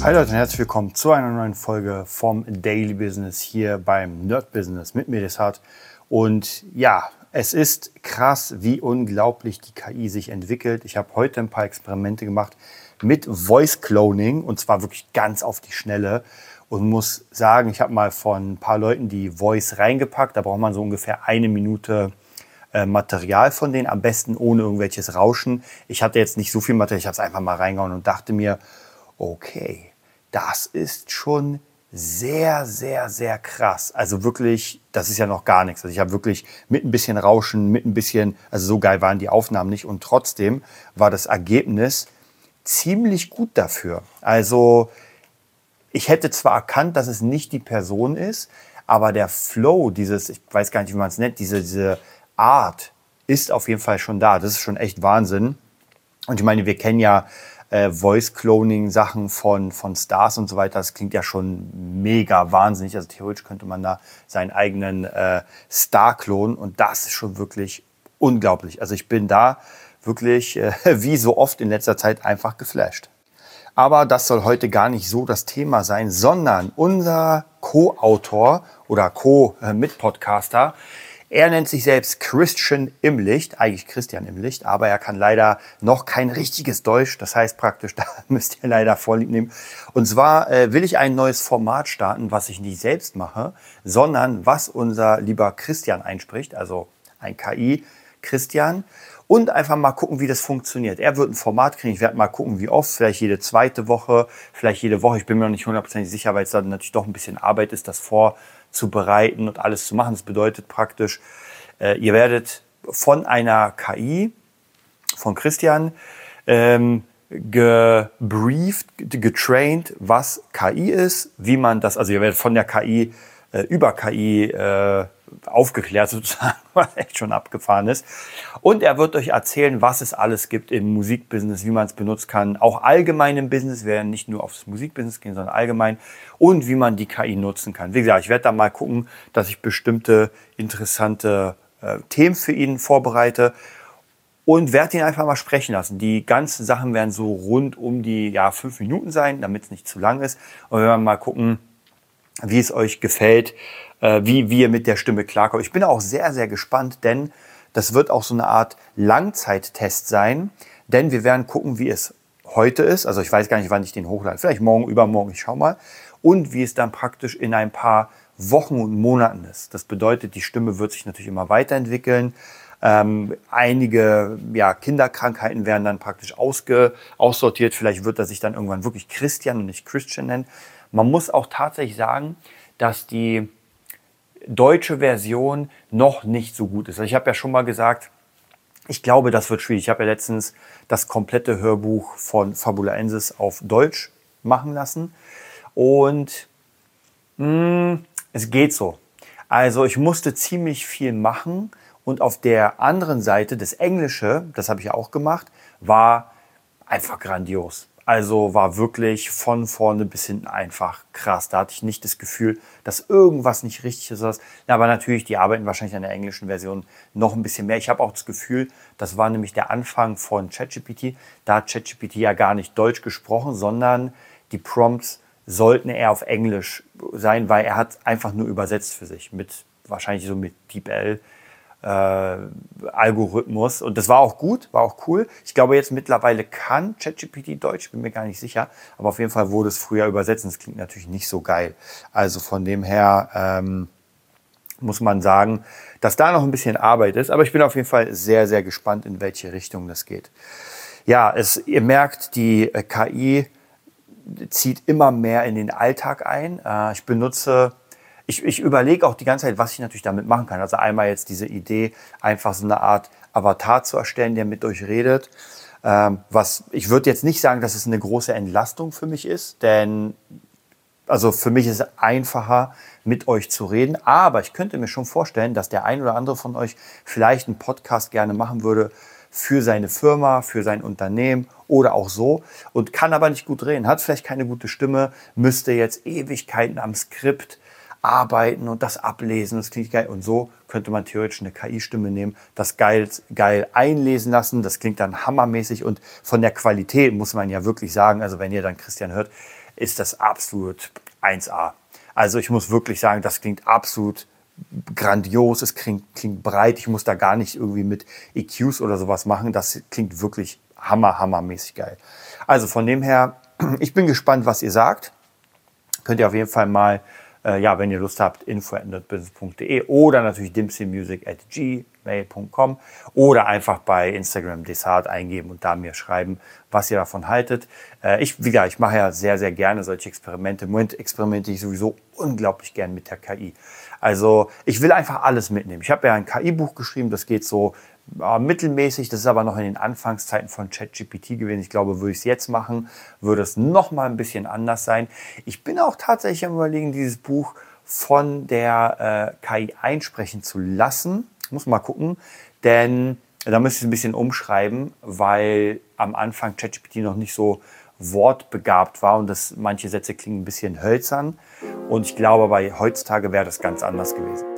Hi Leute und herzlich willkommen zu einer neuen Folge vom Daily Business hier beim Nerd Business mit mir Desart. Und ja, es ist krass, wie unglaublich die KI sich entwickelt. Ich habe heute ein paar Experimente gemacht mit Voice Cloning und zwar wirklich ganz auf die Schnelle und muss sagen, ich habe mal von ein paar Leuten die Voice reingepackt. Da braucht man so ungefähr eine Minute äh, Material von denen, am besten ohne irgendwelches Rauschen. Ich hatte jetzt nicht so viel Material, ich habe es einfach mal reingehauen und dachte mir, okay, das ist schon sehr, sehr, sehr krass. Also wirklich, das ist ja noch gar nichts. Also ich habe wirklich mit ein bisschen Rauschen, mit ein bisschen, also so geil waren die Aufnahmen nicht. Und trotzdem war das Ergebnis ziemlich gut dafür. Also ich hätte zwar erkannt, dass es nicht die Person ist, aber der Flow, dieses, ich weiß gar nicht, wie man es nennt, diese, diese Art ist auf jeden Fall schon da. Das ist schon echt Wahnsinn. Und ich meine, wir kennen ja äh, Voice-Cloning-Sachen von, von Stars und so weiter. Das klingt ja schon mega wahnsinnig. Also theoretisch könnte man da seinen eigenen äh, Star klonen und das ist schon wirklich unglaublich. Also ich bin da wirklich, äh, wie so oft in letzter Zeit, einfach geflasht. Aber das soll heute gar nicht so das Thema sein, sondern unser Co-Autor oder Co-Mitpodcaster, er nennt sich selbst Christian im Licht, eigentlich Christian im Licht, aber er kann leider noch kein richtiges Deutsch. Das heißt praktisch, da müsst ihr leider vorlieb nehmen. Und zwar äh, will ich ein neues Format starten, was ich nicht selbst mache, sondern was unser lieber Christian einspricht, also ein KI Christian und einfach mal gucken, wie das funktioniert. Er wird ein Format kriegen. Ich werde mal gucken, wie oft. Vielleicht jede zweite Woche, vielleicht jede Woche. Ich bin mir noch nicht hundertprozentig sicher, weil es dann natürlich doch ein bisschen Arbeit ist, das vor zu bereiten und alles zu machen. Das bedeutet praktisch, äh, ihr werdet von einer KI, von Christian, ähm, gebrieft, getraint, was KI ist, wie man das, also ihr werdet von der KI äh, über KI äh, aufgeklärt sozusagen, was echt schon abgefahren ist. Und er wird euch erzählen, was es alles gibt im Musikbusiness, wie man es benutzen kann, auch allgemein im Business, wir werden nicht nur aufs Musikbusiness gehen, sondern allgemein und wie man die KI nutzen kann. Wie gesagt, ich werde da mal gucken, dass ich bestimmte interessante äh, Themen für ihn vorbereite und werde ihn einfach mal sprechen lassen. Die ganzen Sachen werden so rund um die ja, fünf Minuten sein, damit es nicht zu lang ist. Und wir werden mal gucken, wie es euch gefällt, äh, wie, wie ihr mit der Stimme klarkommt. Ich bin auch sehr, sehr gespannt, denn das wird auch so eine Art Langzeittest sein, denn wir werden gucken, wie es heute ist. Also ich weiß gar nicht, wann ich den hochlade. Vielleicht morgen, übermorgen, ich schau mal. Und wie es dann praktisch in ein paar Wochen und Monaten ist. Das bedeutet, die Stimme wird sich natürlich immer weiterentwickeln. Ähm, einige ja, Kinderkrankheiten werden dann praktisch ausge, aussortiert. Vielleicht wird er sich dann irgendwann wirklich Christian und nicht Christian nennen. Man muss auch tatsächlich sagen, dass die deutsche Version noch nicht so gut ist. Also ich habe ja schon mal gesagt, ich glaube, das wird schwierig. Ich habe ja letztens das komplette Hörbuch von Fabula Ensis auf Deutsch machen lassen. Und mh, hm, es geht so. Also ich musste ziemlich viel machen. Und auf der anderen Seite, das Englische, das habe ich auch gemacht, war einfach grandios. Also war wirklich von vorne bis hinten einfach krass. Da hatte ich nicht das Gefühl, dass irgendwas nicht richtig ist. Aber natürlich, die arbeiten wahrscheinlich an der englischen Version noch ein bisschen mehr. Ich habe auch das Gefühl, das war nämlich der Anfang von ChatGPT. Da hat ChatGPT ja gar nicht Deutsch gesprochen, sondern die Prompts sollten eher auf Englisch sein, weil er hat einfach nur übersetzt für sich mit wahrscheinlich so mit DeepL Algorithmus. Und das war auch gut, war auch cool. Ich glaube, jetzt mittlerweile kann ChatGPT Deutsch, bin mir gar nicht sicher. Aber auf jeden Fall wurde es früher übersetzt und es klingt natürlich nicht so geil. Also von dem her ähm, muss man sagen, dass da noch ein bisschen Arbeit ist. Aber ich bin auf jeden Fall sehr, sehr gespannt, in welche Richtung das geht. Ja, es, ihr merkt, die äh, KI zieht immer mehr in den Alltag ein. Äh, ich benutze ich, ich überlege auch die ganze Zeit, was ich natürlich damit machen kann. Also einmal jetzt diese Idee, einfach so eine Art Avatar zu erstellen, der mit euch redet. Ähm, was ich würde jetzt nicht sagen, dass es eine große Entlastung für mich ist, denn also für mich ist es einfacher, mit euch zu reden. Aber ich könnte mir schon vorstellen, dass der ein oder andere von euch vielleicht einen Podcast gerne machen würde für seine Firma, für sein Unternehmen oder auch so und kann aber nicht gut reden, hat vielleicht keine gute Stimme, müsste jetzt Ewigkeiten am Skript arbeiten und das ablesen, das klingt geil. Und so könnte man theoretisch eine KI-Stimme nehmen, das geil, geil einlesen lassen, das klingt dann hammermäßig und von der Qualität muss man ja wirklich sagen, also wenn ihr dann Christian hört, ist das absolut 1A. Also ich muss wirklich sagen, das klingt absolut grandios, es klingt, klingt breit, ich muss da gar nicht irgendwie mit EQs oder sowas machen, das klingt wirklich hammer, hammermäßig geil. Also von dem her, ich bin gespannt, was ihr sagt. Könnt ihr auf jeden Fall mal äh, ja, wenn ihr Lust habt, info.nerdbusiness.de oder natürlich dimsymusic at gmail.com oder einfach bei Instagram Desart eingeben und da mir schreiben, was ihr davon haltet. Äh, ich, wie gesagt, ich mache ja sehr, sehr gerne solche Experimente. Im Moment experimentiere ich sowieso unglaublich gern mit der KI. Also ich will einfach alles mitnehmen. Ich habe ja ein KI-Buch geschrieben, das geht so mittelmäßig. Das ist aber noch in den Anfangszeiten von ChatGPT gewesen. Ich glaube, würde ich es jetzt machen, würde es noch mal ein bisschen anders sein. Ich bin auch tatsächlich am überlegen, dieses Buch von der äh, KI einsprechen zu lassen. Muss mal gucken, denn da müsste ich ein bisschen umschreiben, weil am Anfang ChatGPT noch nicht so wortbegabt war und das, manche Sätze klingen ein bisschen hölzern. Und ich glaube, bei heutzutage wäre das ganz anders gewesen.